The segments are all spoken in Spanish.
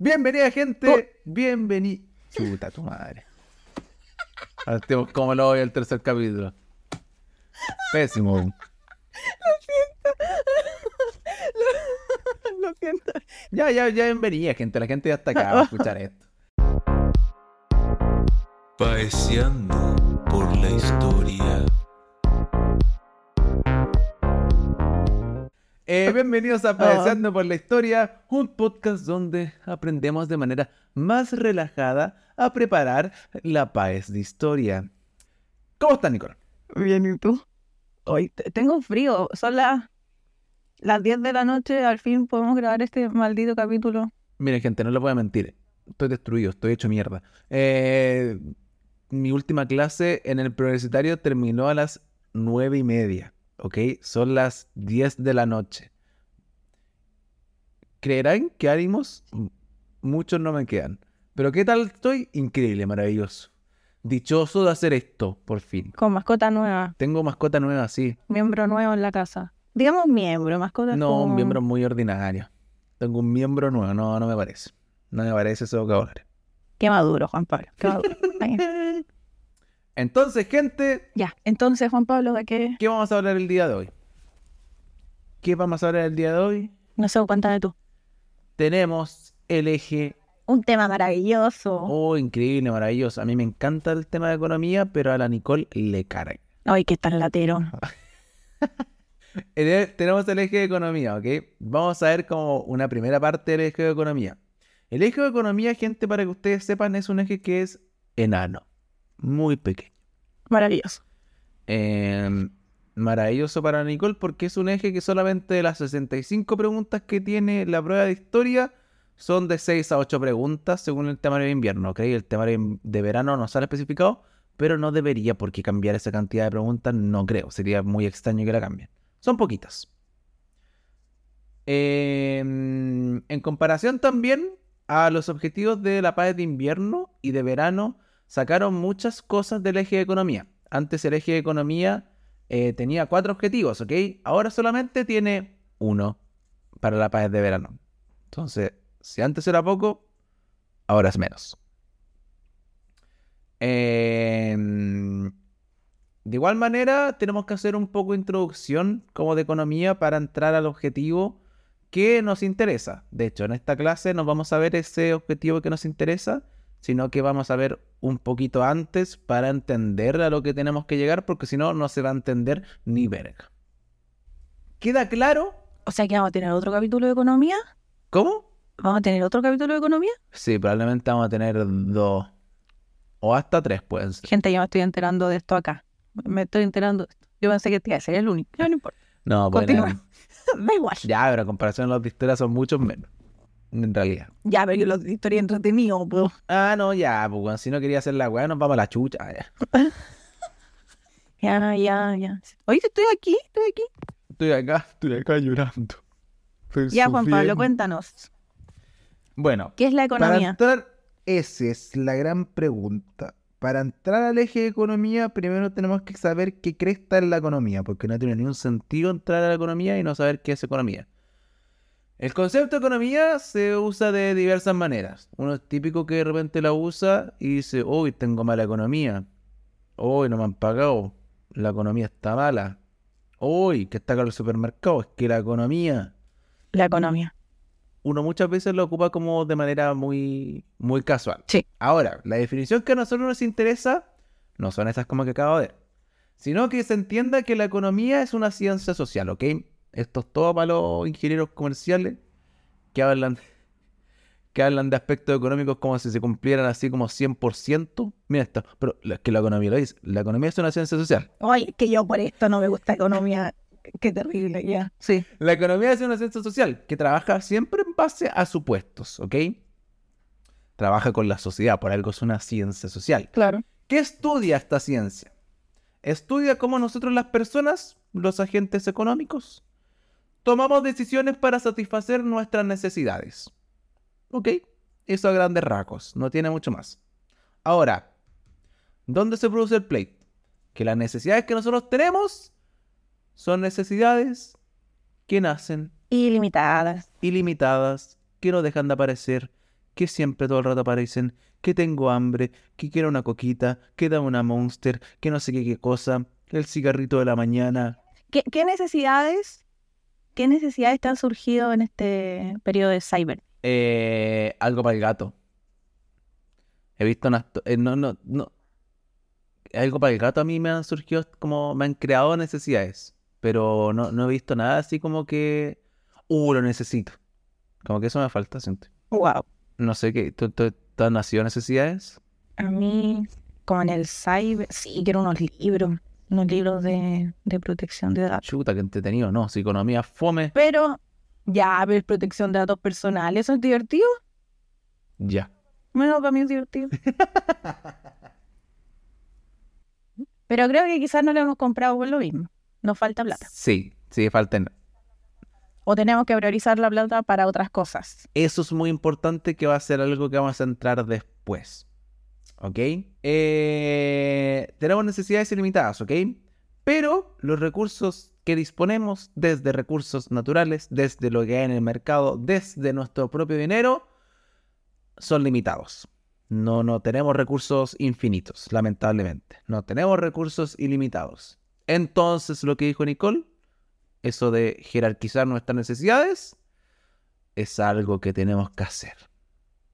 Bienvenida, gente. Bienvenida. Chuta, tu madre. Ahora tenemos como lo voy al tercer capítulo. Pésimo. Lo siento. Ya, ya, ya bienvenida, gente. La gente ya está acá va a escuchar esto. Paseando por la historia. Eh, bienvenidos a Padeseando por la Historia, un podcast donde aprendemos de manera más relajada a preparar la paez de historia. ¿Cómo estás, Nicole? Bien, ¿y tú? Hoy te- tengo frío. Son las, las 10 de la noche. Al fin podemos grabar este maldito capítulo. Miren, gente, no les voy a mentir. Estoy destruido, estoy hecho mierda. Eh, mi última clase en el progresitario terminó a las nueve y media, ¿ok? Son las 10 de la noche. ¿Creerán que ánimos? Muchos no me quedan. Pero ¿qué tal estoy? Increíble, maravilloso. Dichoso de hacer esto, por fin. Con mascota nueva. Tengo mascota nueva, sí. Miembro nuevo en la casa. Digamos miembro, mascota. No, como- un miembro muy ordinario. Tengo un miembro nuevo, no, no me parece. No me parece ese vocabulario. Qué maduro, Juan Pablo. Qué maduro. Entonces, gente, ya, entonces, Juan Pablo, ¿de qué? ¿qué vamos a hablar el día de hoy? ¿Qué vamos a hablar el día de hoy? No sé, cuéntame tú. Tenemos el eje, Un tema maravilloso. oh, increíble, maravilloso. A mí me encanta el tema de economía, pero a la Nicole le carga. Ay, qué tan latero. El e- tenemos el eje de economía, ¿ok? Vamos a ver como una primera parte del eje de economía. El eje de economía, gente, para que ustedes sepan, es un eje que es enano, muy pequeño. Maravilloso. Eh, maravilloso para Nicole porque es un eje que solamente de las 65 preguntas que tiene la prueba de historia son de 6 a 8 preguntas según el temario de invierno, ¿ok? El temario de verano no sale especificado, pero no debería por qué cambiar esa cantidad de preguntas, no creo, sería muy extraño que la cambien. Son poquitas. Eh, en comparación también a los objetivos de la paz de invierno y de verano, sacaron muchas cosas del eje de economía. Antes el eje de economía eh, tenía cuatro objetivos, ¿ok? Ahora solamente tiene uno para la paz de verano. Entonces, si antes era poco, ahora es menos. Em, de igual manera, tenemos que hacer un poco de introducción como de economía para entrar al objetivo que nos interesa. De hecho, en esta clase no vamos a ver ese objetivo que nos interesa, sino que vamos a ver un poquito antes para entender a lo que tenemos que llegar, porque si no, no se va a entender ni verga. ¿Queda claro? O sea que vamos a tener otro capítulo de economía. ¿Cómo? Vamos a tener otro capítulo de economía. Sí, probablemente vamos a tener dos o hasta tres, pueden ser. Gente, ya me estoy enterando de esto acá. Me estoy enterando de esto. Yo pensé que te iba a ser el único. Ya no importa. No, haber- da igual. Ya, Ya, pero en comparación a los de historia son muchos menos. En realidad. pero yo lo historia entretenido, pues. Ah, no, ya, pues si no quería hacer la weá, nos vamos a la chucha. ya. Ya, ya, ya. Oye, estoy aquí, estoy aquí. Estoy acá, estoy acá llorando. Estoy Ya, Juan Pablo, cuéntanos. Bueno, ¿Qué es la para economía? entrar, esa es la gran pregunta. Para entrar al eje de economía, primero tenemos que saber qué cresta es la economía, porque no tiene ningún sentido entrar a la economía y no saber qué es economía. El concepto de economía se usa de diversas maneras. Uno es típico que de repente la usa y dice, uy, tengo mala economía. Uy, no me han pagado. La economía está mala. Uy, que está caro el supermercado. Es que la economía La economía. uno muchas veces lo ocupa como de manera muy, muy casual. Sí. Ahora, la definición que a nosotros nos interesa no son esas como que acabo de ver, sino que se entienda que la economía es una ciencia social, ¿ok? Esto es todo para los ingenieros comerciales que hablan, que hablan de aspectos económicos como si se cumplieran así como 100%. Mira esto, pero es que la economía lo dice, la economía es una ciencia social. Oye, que yo por esto no me gusta economía. Qué- Qué terrible, ya. Sí. La economía es una ciencia social que trabaja siempre en base a supuestos, ¿ok? Trabaja con la sociedad, por algo es una ciencia social. Claro. ¿Qué estudia esta ciencia? Estudia cómo nosotros las personas, los agentes económicos, tomamos decisiones para satisfacer nuestras necesidades. ¿Ok? Eso a grandes rasgos, no tiene mucho más. Ahora, ¿dónde se produce el pleito? Que las necesidades que nosotros tenemos son necesidades que nacen Ilimitadas. ilimitadas, que no dejan de aparecer, que siempre todo el rato aparecen, que tengo hambre, que quiero una coquita, que dame una monster, que no sé qué, qué cosa, el cigarrito de la mañana. ¿Qué, qué necesidades, qué necesidades te han surgido en este periodo de cyber? Eh, algo para el gato. He visto unas... eh, no, no, no. Algo para el gato a mí me han surgido como... Me han creado necesidades. Pero no, no he visto nada así como que... Uh, lo necesito. Como que eso me falta, siento. Wow. No sé qué. ¿Tú, tú, tú has nacido necesidades? A mí, como en el cyber, sí, quiero unos libros, unos libros de, de protección de datos. Chuta, que entretenido. No, si economía fome. Pero, ya, ver protección de datos personales, ¿eso es divertido? Ya. Bueno, para mí es divertido. Pero creo que quizás no lo hemos comprado por lo mismo. Nos falta plata. Sí, sí, falten. O tenemos que priorizar la plata para otras cosas. Eso es muy importante que va a ser algo que vamos a entrar después. ¿Ok? Eh, tenemos necesidades ilimitadas, ¿ok? Pero los recursos que disponemos, desde recursos naturales, desde lo que hay en el mercado, desde nuestro propio dinero, son limitados. No, no tenemos recursos infinitos, lamentablemente. No tenemos recursos ilimitados. Entonces, lo que dijo Nicole, eso de jerarquizar nuestras necesidades, es algo que tenemos que hacer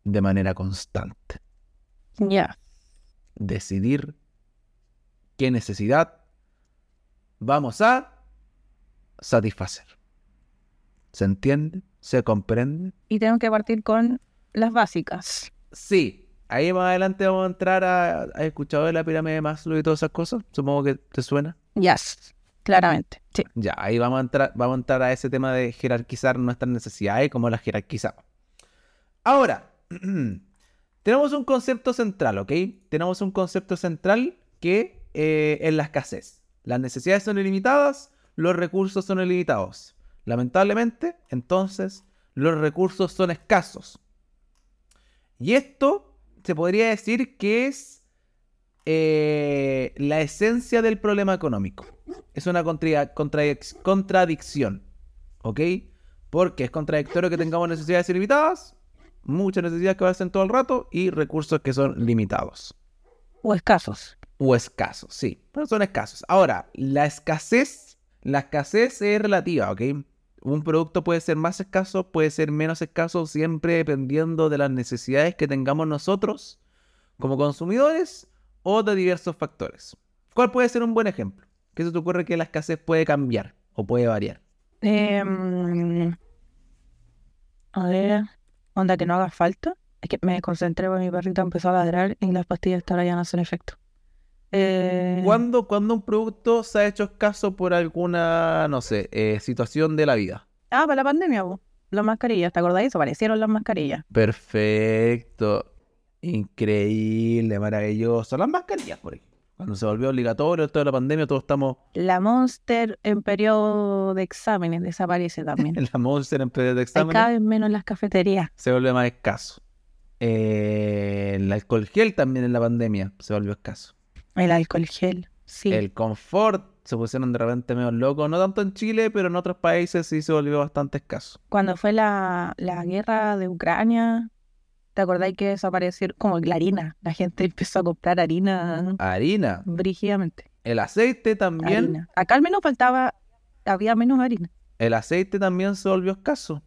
de manera constante. Ya. Decidir qué necesidad vamos a satisfacer. ¿Se entiende? ¿Se comprende? Y tenemos que partir con las básicas. Sí. Ahí más adelante vamos a entrar a... ¿Has escuchado de la pirámide de Maslow y todas esas cosas? Supongo que te suena. Yes, claramente. Sí. Ya, ahí vamos a entrar, vamos a entrar a ese tema de jerarquizar nuestras necesidades y cómo las jerarquizamos. Ahora, tenemos un concepto central, ¿ok? Tenemos un concepto central que eh, es la escasez. Las necesidades son ilimitadas, los recursos son ilimitados. Lamentablemente, entonces, los recursos son escasos. Y esto se podría decir que es eh, la esencia del problema económico. Es una contra- contradic- contradicción, ¿ok? Porque es contradictorio que tengamos necesidades ilimitadas, muchas necesidades que aparecen todo el rato y recursos que son limitados. O escasos. O escasos, sí, pero son escasos. Ahora, la escasez, la escasez es relativa, ¿ok? Un producto puede ser más escaso, puede ser menos escaso, siempre dependiendo de las necesidades que tengamos nosotros como consumidores o de diversos factores. ¿Cuál puede ser un buen ejemplo? ¿Qué se te ocurre que la escasez puede cambiar o puede variar? Em, a ver, onda que no haga falta. Es que me desconcentré porque mi perrito empezó a ladrar y las pastillas hasta ahora ya no hacen efecto. Eh, ¿Cuándo, cuando un producto se ha hecho escaso por alguna, no sé, eh, situación de la vida? Ah, para la pandemia, po. Las mascarillas, ¿te acordáis? Aparecieron las mascarillas. Perfecto. Increíble, maravilloso. Las mascarillas, por ejemplo. Cuando se volvió obligatorio toda la pandemia, todos estamos La Monster en periodo de exámenes desaparece también. la Monster en periodo de Hay examen. cada vez menos en las cafeterías. Se vuelve más escaso. Eh, el alcohol gel también en la pandemia se volvió escaso. El alcohol gel, sí. El confort se pusieron de repente medio locos. No tanto en Chile, pero en otros países sí se volvió bastante escaso. Cuando fue la, la guerra de Ucrania, ¿te acordáis que desaparecieron como la harina? La gente empezó a comprar harina Harina. brígidamente. El aceite también. Harina. Acá al menos faltaba, había menos harina. El aceite también se volvió escaso.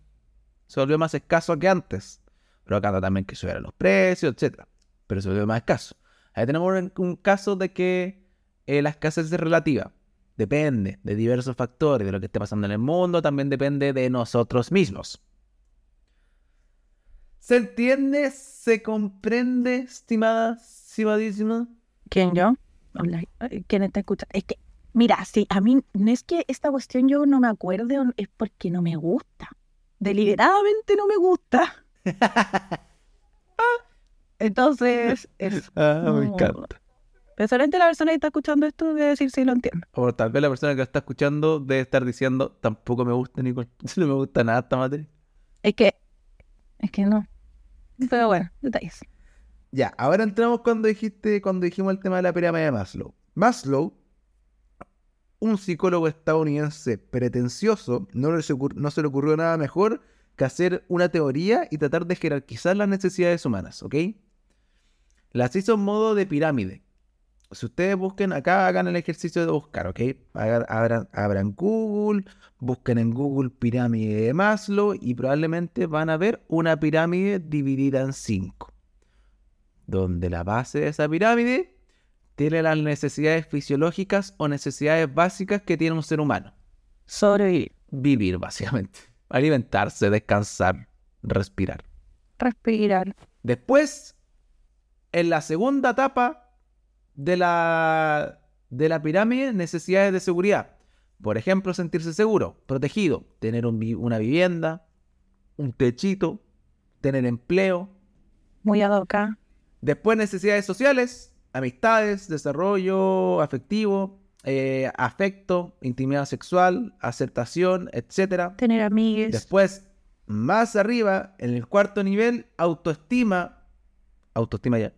Se volvió más escaso que antes. Pero acá también que subieron los precios, etc. Pero se volvió más escaso. Ahí tenemos un, un caso de que eh, la escasez es relativa. Depende de diversos factores, de lo que esté pasando en el mundo, también depende de nosotros mismos. ¿Se entiende? ¿Se comprende, estimada, estimadísima? ¿Quién yo? Hola, ¿Quién está escuchando? Es que, mira, sí, a mí no es que esta cuestión yo no me acuerde, es porque no me gusta. Deliberadamente no me gusta. Entonces, es. Ah, me encanta. Pero solamente la persona que está escuchando esto debe decir si lo entiende. O tal vez la persona que lo está escuchando debe estar diciendo, tampoco me gusta, Nicole. No me gusta nada esta materia. Es que. Es que no. Pero bueno, detalles. Ya, ahora entramos cuando dijiste, cuando dijimos el tema de la pirámide de Maslow. Maslow, un psicólogo estadounidense pretencioso, no, se no se le ocurrió nada mejor que hacer una teoría y tratar de jerarquizar las necesidades humanas, ¿ok? Las hizo en modo de pirámide. Si ustedes busquen acá, hagan el ejercicio de buscar, ¿ok? Abran, abran Google, busquen en Google pirámide de Maslow y probablemente van a ver una pirámide dividida en cinco. Donde la base de esa pirámide tiene las necesidades fisiológicas o necesidades básicas que tiene un ser humano. Sobrevivir. Vivir, básicamente. Alimentarse, descansar, respirar. Respirar. Después, en la segunda etapa de la, de la pirámide, necesidades de seguridad. Por ejemplo, sentirse seguro, protegido, tener un una vivienda, un techito, tener empleo. Muy ad hoc. ¿ah? Después, necesidades sociales, amistades, desarrollo afectivo, eh, afecto, intimidad sexual, aceptación, etc. Tener amigues. Después, más arriba, en el cuarto nivel, autoestima, autoestima ya,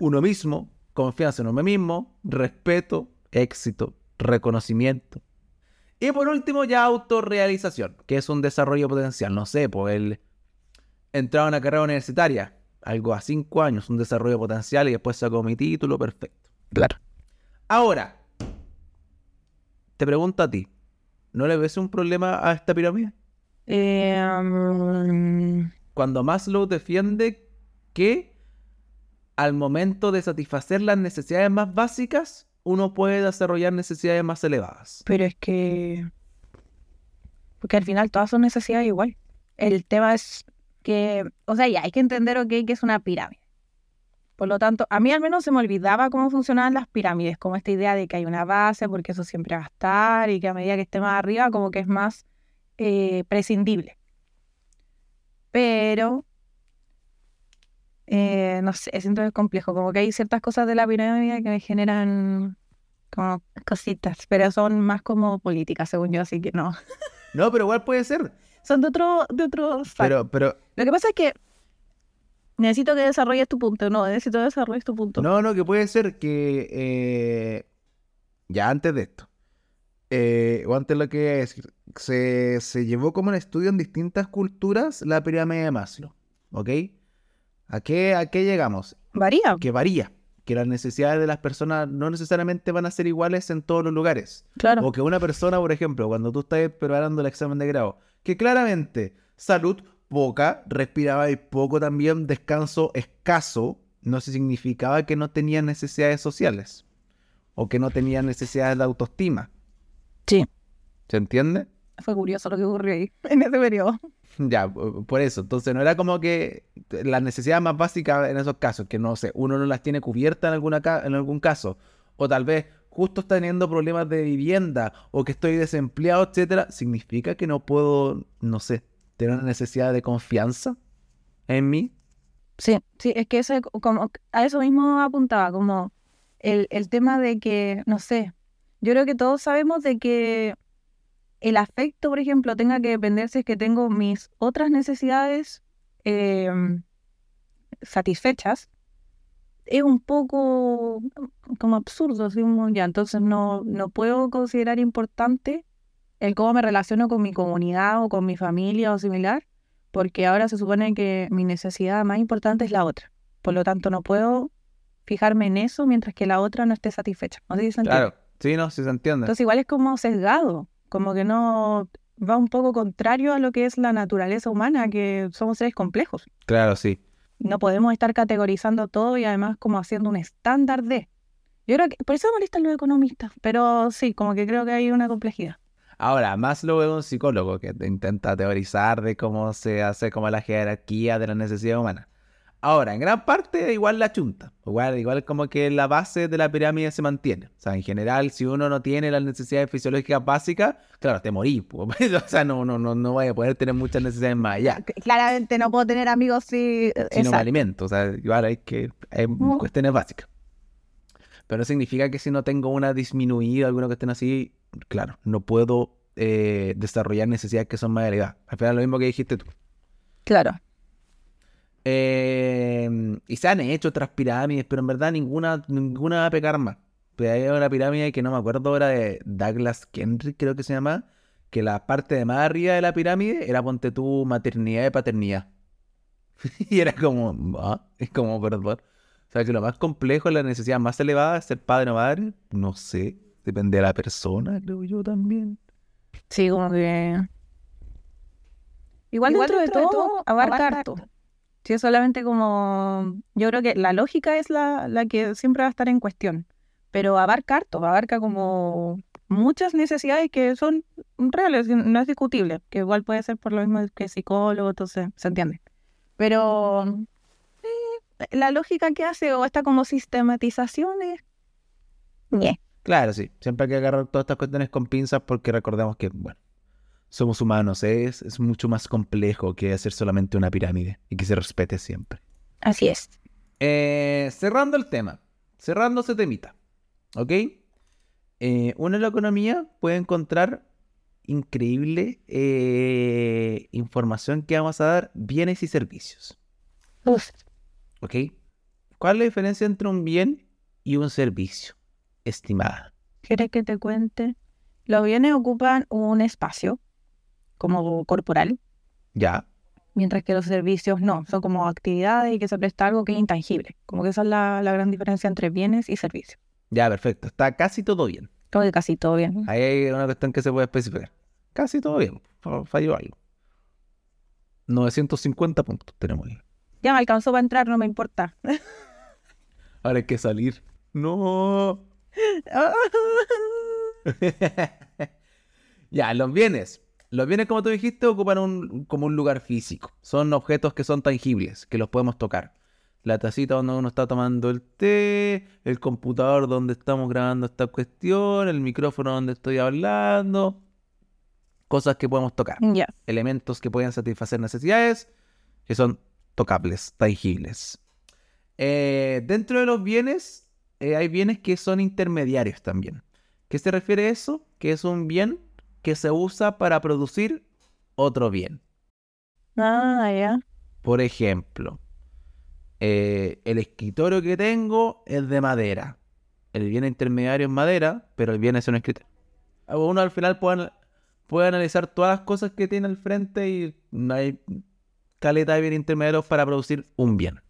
uno mismo, confianza en uno mismo, respeto, éxito, reconocimiento. Y por último, ya autorrealización, que es un desarrollo potencial. No sé, pues el entrar a una carrera universitaria, algo a cinco años, un desarrollo potencial y después saco mi título, perfecto. Claro. Ahora, te pregunto a ti, ¿no le ves un problema a esta pirámide? Eh, mm, cuando Maslow defiende que al momento de satisfacer las necesidades más básicas, uno puede desarrollar necesidades más elevadas. pero es que. Porque al final todas son necesidades igual. El tema es que. O sea, ya hay que entender, que es una pirámide. Por lo tanto, a mí al menos se me olvidaba cómo funcionaban las pirámides, como esta idea de que hay una base, porque eso siempre va a estar, y que a medida que esté más arriba, como que es más eh, prescindible. Pero, eh, no sé, siento que es complejo, como que hay ciertas cosas de la pirámide que me generan como cositas, pero son más como políticas, según yo, así que no. No, pero igual puede ser. Son de otro, de otro. Pero, pero, Lo que pasa es que necesito que desarrolles tu punto, no, necesito que desarrolles tu punto. no, no, que puede ser que eh, ya antes de esto, eh, o antes lo que decir, se, se llevó como un estudio en distintas culturas la pirámide de Maslow, ¿ok? ¿A qué, a qué llegamos? Varía, Que varía, que las necesidades de las personas no necesariamente van a ser iguales en todos los lugares. claro. O que una persona, por ejemplo, cuando tú estás preparando el examen de grado, que claramente salud poca, respiraba y poco también, descanso escaso, no significaba que no tenía necesidades sociales o que no tenía necesidades de autoestima. Sí, ¿Se entiende? Fue curioso lo que ocurrió ahí, en ese periodo. Ya, po- por eso. Entonces no era como que las necesidades más básicas en esos casos, que no sé, uno no las tiene cubiertas en, alguna ca- en algún caso, o tal vez justo está teniendo problemas de vivienda, o que estoy desempleado, etcétera, significa que no puedo, no sé, tener una necesidad de confianza en mí. Sí, sí, es que eso, como, a eso mismo apuntaba, como el, el tema de que, no sé, yo creo que todos sabemos de que el afecto, por ejemplo, tenga que depender si es que tengo mis otras necesidades em, satisfechas, es un poco como absurdo, así como ya, entonces no, no puedo considerar importante el cómo me relaciono con mi comunidad o con mi familia o similar, porque ahora se supone que mi necesidad más importante es la otra. Por lo tanto, no puedo fijarme en eso mientras que la otra no esté satisfecha. No sé si se entiende. Claro, sí, no, sí se entiende. Entonces igual es como sesgado, como que no va un poco contrario a lo que es la naturaleza humana, que somos seres complejos. Claro, sí. No podemos estar categorizando todo y además como haciendo un estándar de. Yo creo que por eso molestan los economistas, pero sí, como que creo que hay una complejidad. Ahora, Maslow es un psicólogo que te intenta teorizar de cómo se hace como la jerarquía de las necesidades humanas. Ahora, en gran parte igual la chunta. Igual, igual como que la base de la pirámide se mantiene. O sea, en general, si uno no tiene las necesidades fisiológicas básicas, claro, te morís. o sea, no, no, no, no vaya a poder tener muchas necesidades más allá. Claramente no puedo tener amigos si... Si no me alimento. O sea, igual hay que... Hay cuestiones básicas. Pero no significa que si no tengo una disminuida, alguna cuestión así, claro, no puedo eh, desarrollar necesidades que son más elevadas. Al final lo mismo que dijiste tú. Claro. Eh, y se han hecho otras pirámides, pero en verdad ninguna, ninguna va a pegar más. Pero hay una pirámide que no me acuerdo ahora de Douglas Kendrick, creo que se llama, que la parte de más arriba de la pirámide era, ponte tú, maternidad y paternidad. y era como, ah, es como, perdón. O sea, que lo más complejo, la necesidad más elevada es ser padre o madre. No sé, depende de la persona, creo yo también. Sí, como que. Igual, dentro, de todo, abarca harto. Sí, solamente como. Yo creo que la lógica es la, la que siempre va a estar en cuestión. Pero abarca harto, abarca como muchas necesidades que son reales, no es discutible. Que igual puede ser por lo mismo que psicólogo, entonces se entiende. Pero. eh, la lógica que hace o esta como sistematización es. ñe. Claro, sí. Siempre hay que agarrar todas estas cuestiones con pinzas porque recordemos que, bueno, somos humanos. Es, es mucho más complejo que hacer solamente una pirámide y que se respete siempre. Así es. Eh, cerrando el tema, cerrando ese temita, ¿ok? Eh, uno en la economía puede encontrar increíble eh, información que vamos a dar bienes y servicios, Uf. ¿ok? ¿Cuál es la diferencia entre un bien y un servicio? Estimada. ¿Quieres que te cuente? Los bienes ocupan un espacio como corporal, Ya, mientras que los servicios no, son como actividades y que se presta algo que es intangible. Como que esa es la, la gran diferencia entre bienes y servicios. ya, perfecto. Está casi todo bien. Como que casi todo bien. Ahí hay una cuestión que se puede especificar. Casi todo bien. Fa- Falló algo. 950 puntos tenemos ahí. Ya me alcanzó para entrar, no me importa. Ahora hay que salir. No. ya, los bienes. Los bienes, como tú dijiste, ocupan un, como un lugar físico. Son objetos que son tangibles, que los podemos tocar. La tacita donde uno está tomando el té, el computador donde estamos grabando esta cuestión, el micrófono donde estoy hablando. Cosas que podemos tocar. Elementos que pueden satisfacer necesidades que son tocables, tangibles. Eh, dentro de los bienes, eh, hay bienes que son intermediarios también. ¿Qué se refiere a eso? Que es un bien que se usa para producir otro bien. Ah, ya. Por ejemplo, eh, el escritorio que tengo es de madera. El bien intermediario es madera, pero el bien es un escritorio. Uno al final puede, puede analizar todas las cosas que tiene al frente y no hay caleta de bien intermediarios para producir un bien.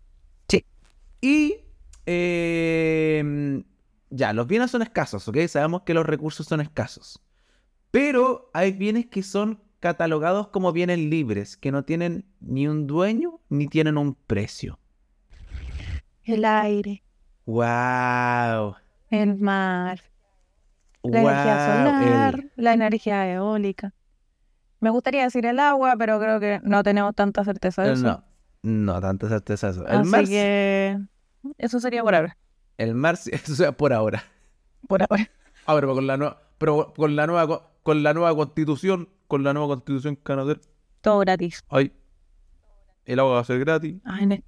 Sí. Y eh, ya, los bienes son escasos, ¿ok? Sabemos que los recursos son escasos. Pero hay bienes que son catalogados como bienes libres, que no tienen ni un dueño ni tienen un precio. El aire, ¡Wow! el mar, la energía solar, la energía eólica. Me gustaría decir el agua, pero creo que no tenemos tanta certeza de eso. No, no, tanta certeza eso. El Así mar, que eso sería por ahora. el mar, sí- eso sea por ahora. Por ahora. Ah, pero con la nueva, pero con la nueva, co- con la nueva constitución, con la nueva constitución que van a hacer, Todo gratis. ay, el agua va a ser gratis. Ah, en, e-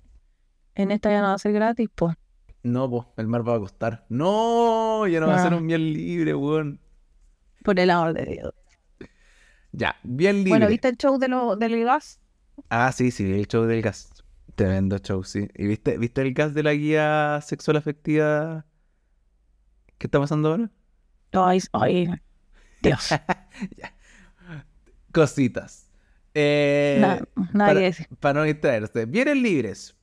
en esta ya no va a ser gratis, pues. No, pues, el mar va a costar. No, ya no va a ser Ah. un bien libre, weón. Por el amor de Dios. Ya, bien libre. Bueno, ¿viste el show de lo, del gas? Ah, sí, sí, el show del gas. Tremendo show, sí. ¿Y viste, viste el gas de la guía sexual afectiva? ¿Qué está pasando ahora? Ay, ay, Dios. Cositas. Eh, nada para, para no distraerse. Bienes libres.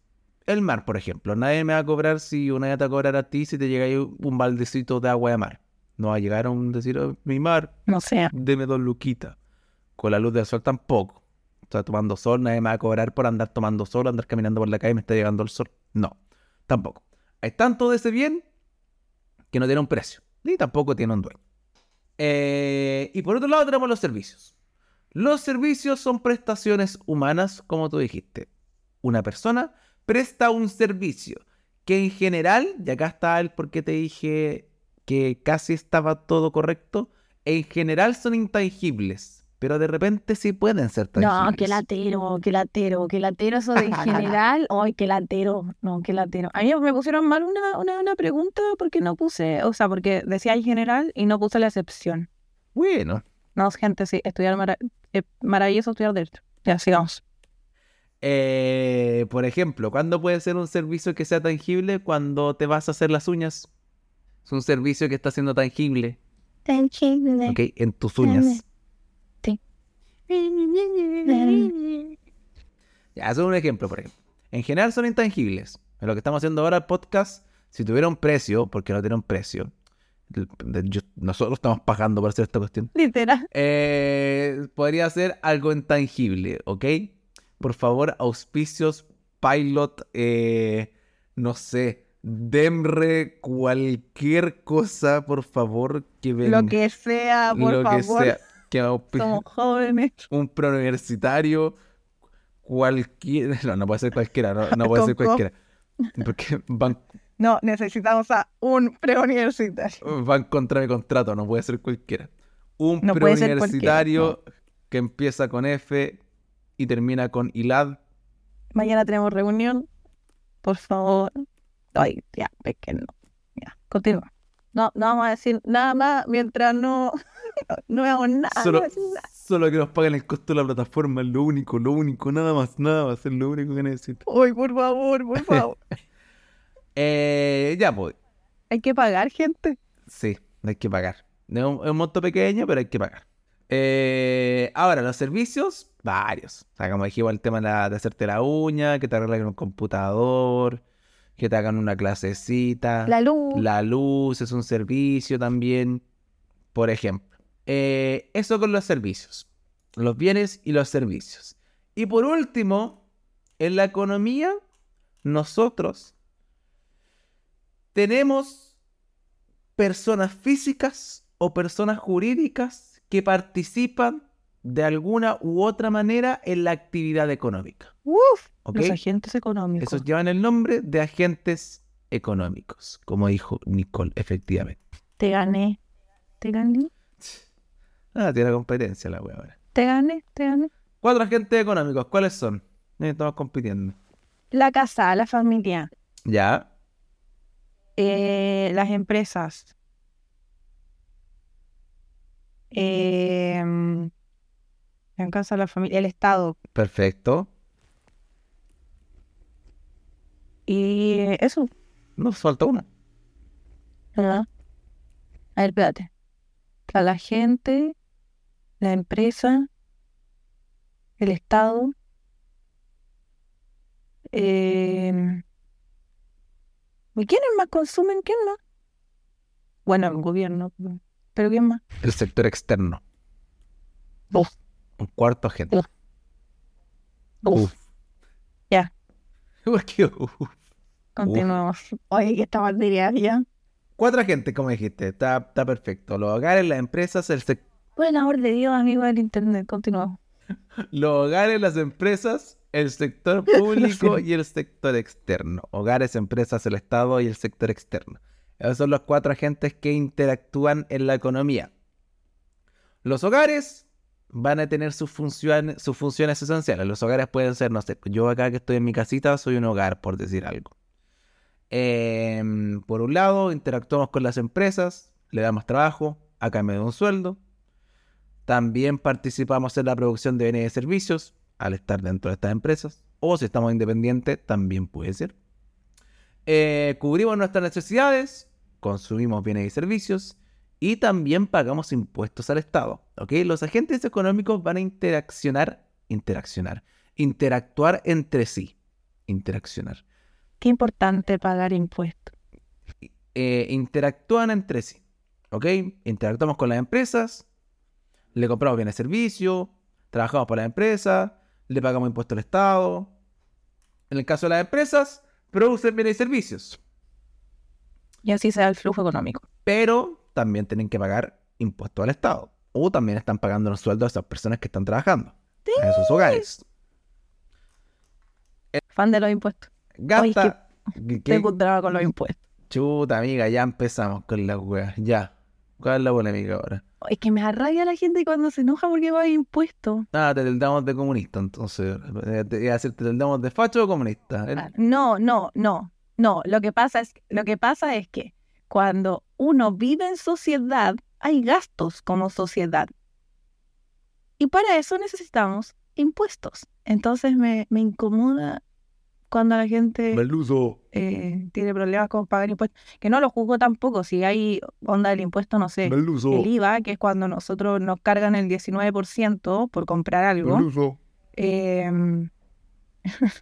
El mar, por ejemplo. Nadie me va a cobrar si una te va a cobrar a ti si te llega ahí un baldecito de agua de mar. No va a llegar a un decir, "Oh, mi mar, No sé. deme dos luquitas. Con la luz del sol tampoco. O sea, tomando sol, nadie me va a cobrar por andar tomando sol, andar caminando por la calle y me está llegando el sol. No, tampoco. Hay tanto de ese bien que no tiene un precio, ni tampoco tiene un dueño. Eh, y por otro lado tenemos los servicios. Los servicios son prestaciones humanas, como tú dijiste. Una persona presta un servicio que en general, y acá está el por qué te dije que casi estaba todo correcto, en general son intangibles, pero de repente sí pueden ser tangibles. No, qué latero, qué latero, qué latero eso de en general. Ay, qué latero, no, qué latero. A mí me pusieron mal una, una, una pregunta porque no puse, o sea, porque decía en general y no puse la excepción. Bueno, No, gente, sí, estudiar mara- eh, maravilloso estudiar derecho. Ya, sigamos. eh, por ejemplo, ¿cuándo puede ser un servicio que sea tangible? Cuando te vas a hacer las uñas. Es un servicio que está siendo tangible, Tangible, ¿ok? En tus uñas. Ya, eso es un ejemplo, por ejemplo. En general son intangibles. En lo que estamos haciendo ahora, el podcast, si tuviera un precio, porque no tiene un precio, yo- nosotros estamos pagando por hacer esta cuestión, Literal. eh, podría ser algo intangible, ¿ok? Por favor, auspicios, pilot, eh, no sé, Demre, cualquier cosa, por favor, que venga. Lo que sea, por Lo que favor. sea, que Somos jóvenes. un preuniversitario, cualquier, no, no puede ser cualquiera, no, no puede ser cualquiera, porque van, No, necesitamos a un preuniversitario. van contra mi contrato, no puede ser cualquiera. Un No preuniversitario que empieza con F y termina con ILAD. Mañana tenemos reunión. Por favor. Ay, ya, es que no. Ya, continúa. No, no vamos a decir nada más mientras no, no veamos nada. Solo, nada. solo que nos paguen el costo de la plataforma, es lo único, lo único, nada más, nada más, es lo único que necesito. Uy, por favor, por favor. Eh, ya, pues, Hay que pagar, gente. Sí, hay que pagar. Es un, es un monto pequeño, pero hay que pagar. Eh, ahora, los servicios, varios. O sea, como dijimos, el tema de, la- de hacerte la uña, que te arreglen un computador, que te hagan una clasecita. La luz. La luz es un servicio también, por ejemplo. Eh, eso con los servicios. Los bienes y los servicios. Y por último, en la economía, nosotros tenemos personas físicas o personas jurídicas que participan de alguna u otra manera en la actividad económica. Uf, ¿Ok? los agentes económicos. Esos llevan el nombre de agentes económicos, como dijo Nicole, efectivamente. Te gané. Te gané. Ah, tiene competencia la wea ahora. Te gané. Te gané. Cuatro agentes económicos, ¿cuáles son? Estamos compitiendo. La casa, la familia, Ya, eh, las empresas. Eh, la casa, la familia, el Estado. perfecto. Y eso. Nos falta uno. ¿verdad? A ver, espérate. Está la gente, la empresa, el Estado. eh, ¿Y quiénes más consumen? ¿Quién más? Bueno, el gobierno. ¿Pero quién más? El sector externo. Uf. Un cuarto agente. Uf. Uf. Ya. Continuemos. Oye, que esta materia ya. Cuatro agentes, como dijiste. Está, está perfecto. Los hogares, las empresas, el sec- Por el amor de Dios, amigo del internet, continuamos. los hogares, las empresas, el sector público y el sector externo. Hogares, empresas, el Estado y el sector externo. Esos son los cuatro agentes que interactúan en la economía. Los hogares van a tener sus funciones, sus funciones esenciales. Los hogares pueden ser, no sé, yo acá que estoy en mi casita soy un hogar, por decir algo. Em, por un lado, interactuamos con las empresas, le damos trabajo a cambio de un sueldo. También participamos en la producción de bienes y servicios al estar dentro de estas empresas. O si estamos independientes, también puede ser. Eh, cubrimos nuestras necesidades, consumimos bienes y servicios y también pagamos impuestos al Estado. ¿ok? Los agentes económicos van a interaccionar, interaccionar, interactuar entre sí. Interaccionar. Qué importante pagar impuestos. eh, interactúan entre sí. ¿Ok? Interactuamos con las empresas, le compramos bienes y servicios, trabajamos para la empresa, le pagamos impuestos al Estado. En el caso de las empresas, producen bienes y servicios, Y así se da el flujo económico. pero también tienen que pagar impuestos al Estado. O también están pagando los sueldos a esas personas que están trabajando en esos hogares. Fan de los impuestos. Gasta. Un drama con los impuestos. Chuta, amiga, ya empezamos con las weas. Ya. ¿Cuál es la polémica ahora? Es que me arrabia la gente cuando se enoja porque paga impuestos. Ah, te tildamos de comunista, entonces. Eh, Te a decir, ¿te tildamos de facho o comunista? Ah, No, no, no, no. Lo que pasa es, lo que pasa es que cuando uno vive en sociedad, hay gastos como sociedad. Y para eso necesitamos impuestos. Entonces me, me incomoda cuando la gente eh, tiene problemas con pagar impuestos. Que no lo juzgo tampoco, si hay onda del impuesto, no sé, Meluso. el IVA, que es cuando nosotros nos cargan el 19% por comprar algo. Em,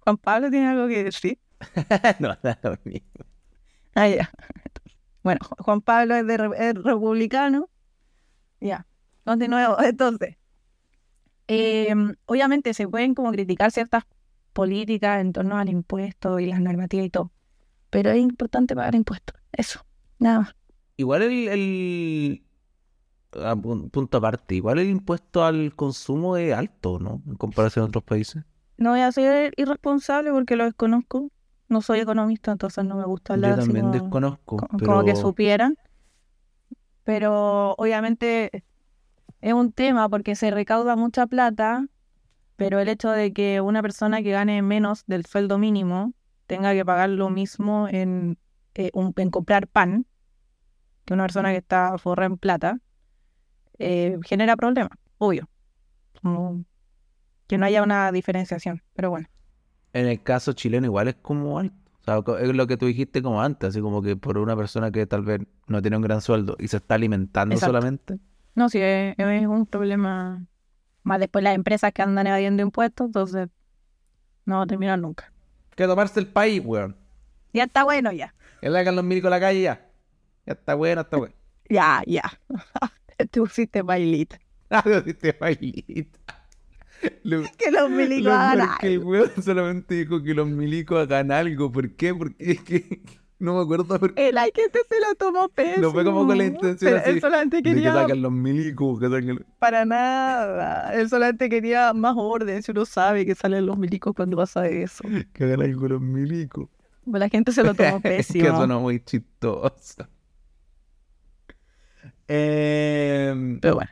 Juan Pablo tiene algo que decir. no, nada lo mismo. Ah, ya. Bueno, Ju- Juan Pablo es, de, es republicano. Ya, continuemos. Entonces, em, obviamente se pueden como criticar ciertas políticas en torno al impuesto y las normativas y todo, pero es importante pagar impuestos. Eso, nada más. Igual el, el- ah, pu- punto aparte, igual el impuesto al consumo es alto, ¿no? En comparación a otros países. No voy a ser irresponsable porque lo desconozco. No soy economista, entonces no me gusta hablar Yo también como- desconozco, co- pero como que supieran. Pero obviamente es un tema porque se recauda mucha plata, pero el hecho de que una persona que gane menos del sueldo mínimo tenga que pagar lo mismo en, eh, un- en comprar pan que una persona que está forrada en plata, eh, genera problemas, obvio. Como que no haya una diferenciación, pero bueno. en el caso chileno igual es como alto. O sea, es lo que tú dijiste como antes, así como que por una persona que tal vez no tiene un gran sueldo y se está alimentando Exacto. solamente. No, sí, es, es un problema. Más después las empresas que andan evadiendo impuestos, entonces no va a terminar nunca. Que tomarse el país, weón. Ya está bueno, ya. Que le hagan los milicos a la calle ya. Ya está bueno, está bueno. Ya, ya. Te pusiste bailita. Ah, lo diste bailita. Que los milicos Lo hagan es que el algo. weón solamente dijo que los milicos hagan algo. ¿Por qué? Porque es que no me acuerdo por. El ay, que este se lo tomó pésimo. No fue como con la intención Pero así Él solamente De que saquen los milicos, que saquen... para nada. Él solamente quería más orden. Si uno sabe que salen los milicos cuando pasa eso. que hagan algo los milicos. Pues la gente se lo tomó que pésimo. suena muy chistoso. Eh, Pero bueno.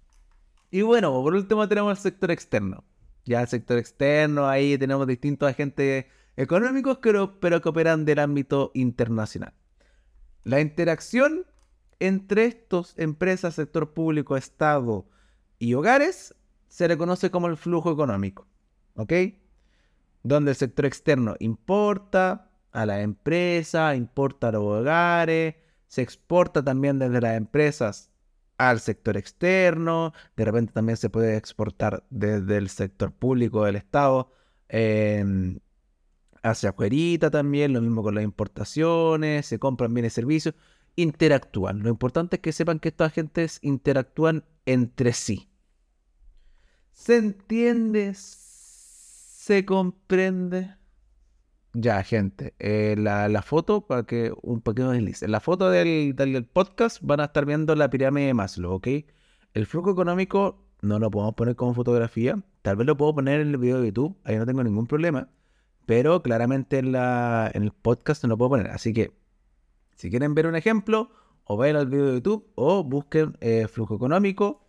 y bueno, por último tenemos el sector externo. Ya el sector externo, ahí tenemos distintos agentes económicos, pero, que operan del ámbito internacional. La interacción entre estos empresas, sector público, Estado y hogares se le conoce como el flujo económico. ¿Ok? Donde el sector externo importa a la empresa, importa a los hogares, se exporta también desde las empresas al sector externo, de repente también se puede exportar desde el sector público del Estado em, hacia afuera también, lo mismo con las importaciones, se compran bienes y servicios, interactúan. Lo importante es que sepan que estos agentes interactúan entre sí. ¿Se entiende? ¿Se comprende? Ya, gente, eh, la, la foto, para que un pequeño desliz. En la foto del, del podcast van a estar viendo la pirámide de Maslow, ¿ok? El flujo económico no lo podemos poner como fotografía. Tal vez lo puedo poner en el video de YouTube, ahí no tengo ningún problema. Pero claramente en, la, en el podcast no lo puedo poner. Así que, si quieren ver un ejemplo, o vayan al video de YouTube o busquen eh, flujo económico.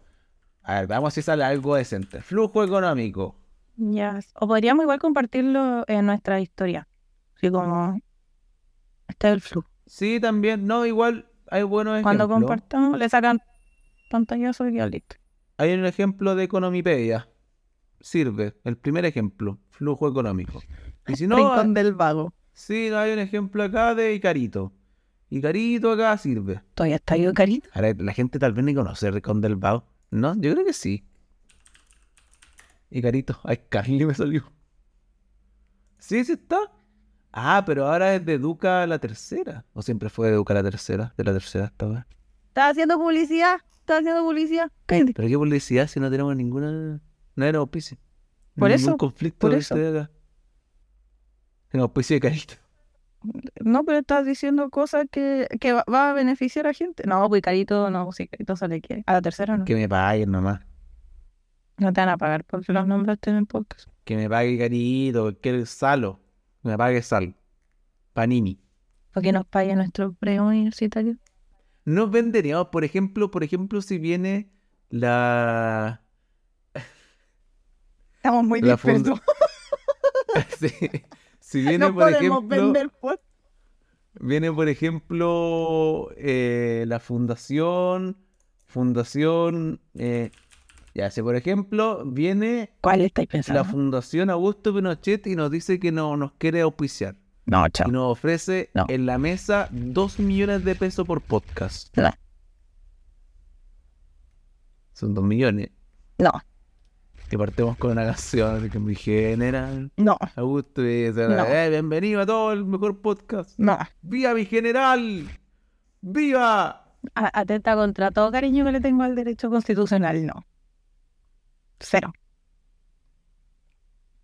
A ver, vamos si sale algo decente. Flujo económico. Ya. O podríamos igual compartirlo en nuestra historia. Así como. Este es el flujo. Sí, también. No, igual hay buenos Cuando ejemplos. compartamos, le sacan pantallazo y listo. Hay un ejemplo de Economipedia. Sirve. El primer ejemplo. Flujo económico. Y si no, Rincón del vago. sí, no hay un ejemplo acá de Icarito. Icarito acá sirve. Todavía está yo carito. Ahora, la gente tal vez ni conoce Rincón del Vago. ¿No? Yo creo que sí. Icarito. Ay, Carly me salió. Sí, sí está. Ah, pero ahora es de Educa la tercera. ¿O siempre fue de Educa la tercera? De la tercera esta vez. ¿Estás haciendo publicidad? ¿Estás haciendo publicidad? Cállate. Pero qué publicidad si no tenemos ninguna. No era auspicio. Por Ningún eso, conflicto por de eso. este de acá. En auspicio de Carito. No, pero estás diciendo cosas que, que va, va a beneficiar a gente. No, pues Carito, no, sí, Carito se le quiere. A la tercera no. Que me paguen nomás. No te van a pagar porque los nombraste en el podcast. Que me pague Carito. Que el Salo. Que me pague Sal. Panini. Porque nos pague nuestro preuniversitario. Nos venderíamos, por ejemplo, por ejemplo, si viene la. Estamos muy La dispersos. Sí. Si viene, No por ejemplo. vender. Viene, por ejemplo, eh, la fundación. Fundación. eh, Ya, si por ejemplo viene ¿Cuál estáis la pensando? Fundación Augusto Pinochet y nos dice que no nos quiere auspiciar. No, Y chao. nos ofrece No. en la mesa 2 millones de pesos por podcast. No. Son 2 millones. No, Que partemos con una canción de que mi general no, Augusto y dice, No. "Eh, bienvenido a todo el mejor podcast. no. ¡Viva mi general! ¡Viva! A- Atenta contra todo cariño que le tengo al derecho constitucional, no. Cero.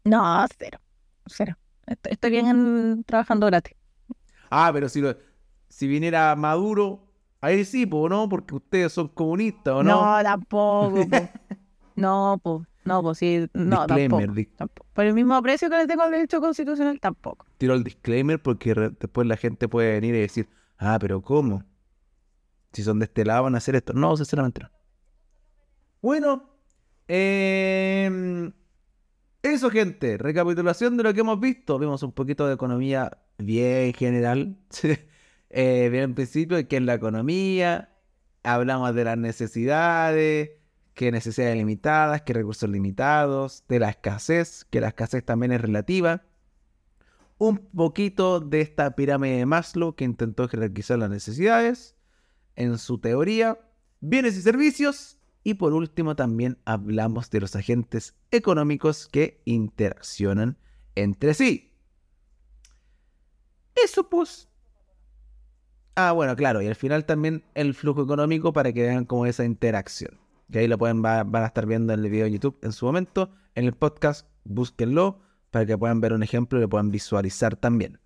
No, cero. Cero. Est- Estoy bien en- trabajando gratis. Ah, pero si, lo- si viniera Maduro, ahí sí, po, ¿no? Porque ustedes son comunistas, ¿o no? No, tampoco. po. No, pues. No, pues sí. No, Disclaimer, tampoco. di- tampoco. Por el mismo aprecio que le tengo al derecho constitucional, tampoco. tiro el disclaimer porque re- después la gente puede venir y decir, ah, pero ¿cómo? Si son de este lado van a hacer esto. No, sinceramente no. Bueno, em, eso gente, recapitulación de lo que hemos visto. Vimos un poquito de economía bien general, eh, bien en principio, que es la economía. Hablamos de las necesidades, que necesidades limitadas, que recursos limitados, de la escasez, que la escasez también es relativa un poquito de esta pirámide de Maslow que intentó jerarquizar las necesidades en su teoría, bienes y servicios, y por último también hablamos de los agentes económicos que interaccionan entre sí. Eso pues. Ah, bueno, claro, y al final también el flujo económico para que vean cómo esa interacción. Que ahí lo pueden, va- van a estar viendo en el video de YouTube en su momento. En el podcast, búsquenlo para que puedan ver un ejemplo y lo puedan visualizar también.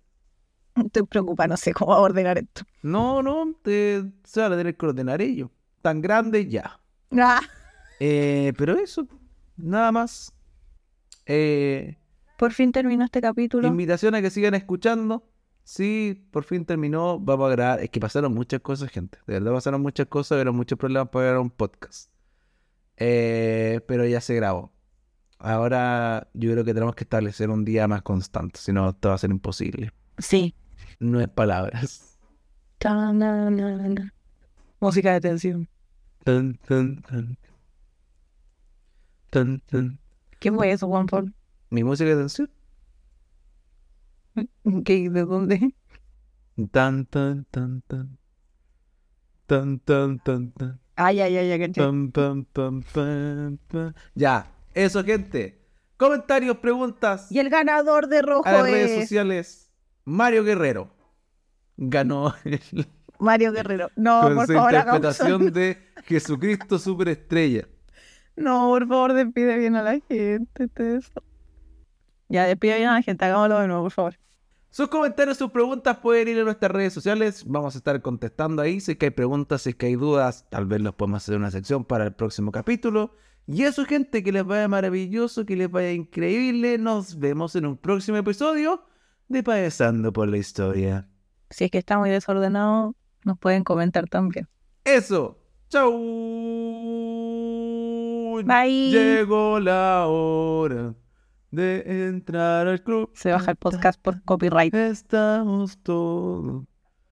Estoy preocupada, no sé cómo ordenar esto. No, no, te, se van a tener que ordenar ellos. Tan grande ya. Ah, Eh, pero eso, nada más. Eh, por fin terminó este capítulo. invitación a que sigan escuchando. Sí, por fin terminó. Vamos a grabar. Es que pasaron muchas cosas, gente. De verdad pasaron muchas cosas. Hubo muchos problemas para grabar un podcast. Eh, pero ya se grabó. Ahora yo creo que tenemos que establecer un día más constante. Si no, esto va a ser imposible. Sí. No es palabras. Música de tensión. Tan, tan, tan. Tan, tan. ¿Qué fue eso, Juan Paul? Mi música de tensión. ¿Qué, ¿De dónde? Tan, tan, tan, tan. Tan, tan, tan, tan. Ay, ay, ay, ay, pam. Ya, eso, gente. Comentarios, preguntas Y el ganador de rojo a las redes es sociales. Mario Guerrero ganó el- Mario Guerrero. No, con por su favor, interpretación de Jesucristo Superestrella. No, por favor, despide bien a la gente. te eso. Ya, despide bien a la gente. Hagámoslo de nuevo, por favor. Sus comentarios, sus preguntas pueden ir a nuestras redes sociales. Vamos a estar contestando ahí. Si es que hay preguntas, si es que hay dudas, tal vez los podemos hacer una sección para el próximo capítulo. Y eso, gente, que les vaya maravilloso, que les vaya increíble. Nos vemos en un próximo episodio de Padezando por la Historia. Si es que está muy desordenado, nos pueden comentar también. Eso. Chau. Bye. Llegó la hora de entrar al club. Se baja el podcast por copyright. Estamos todos